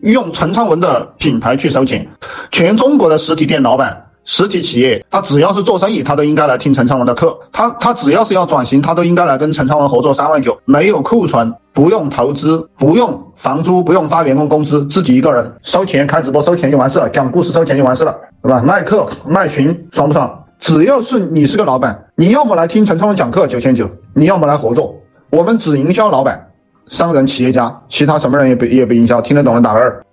用陈昌文的品牌去收钱。全中国的实体店老板、实体企业，他只要是做生意，他都应该来听陈昌文的课。他他只要是要转型，他都应该来跟陈昌文合作。三万九，没有库存，不用投资，不用房租，不用发员工工资，自己一个人收钱开直播收钱就完事了，讲故事收钱就完事了，对吧？卖课卖群爽不爽？只要是你是个老板，你要么来听陈昌文讲课九千九，你要么来合作。我们只营销老板、商人、企业家，其他什么人也不也不营销。听得懂的打个二。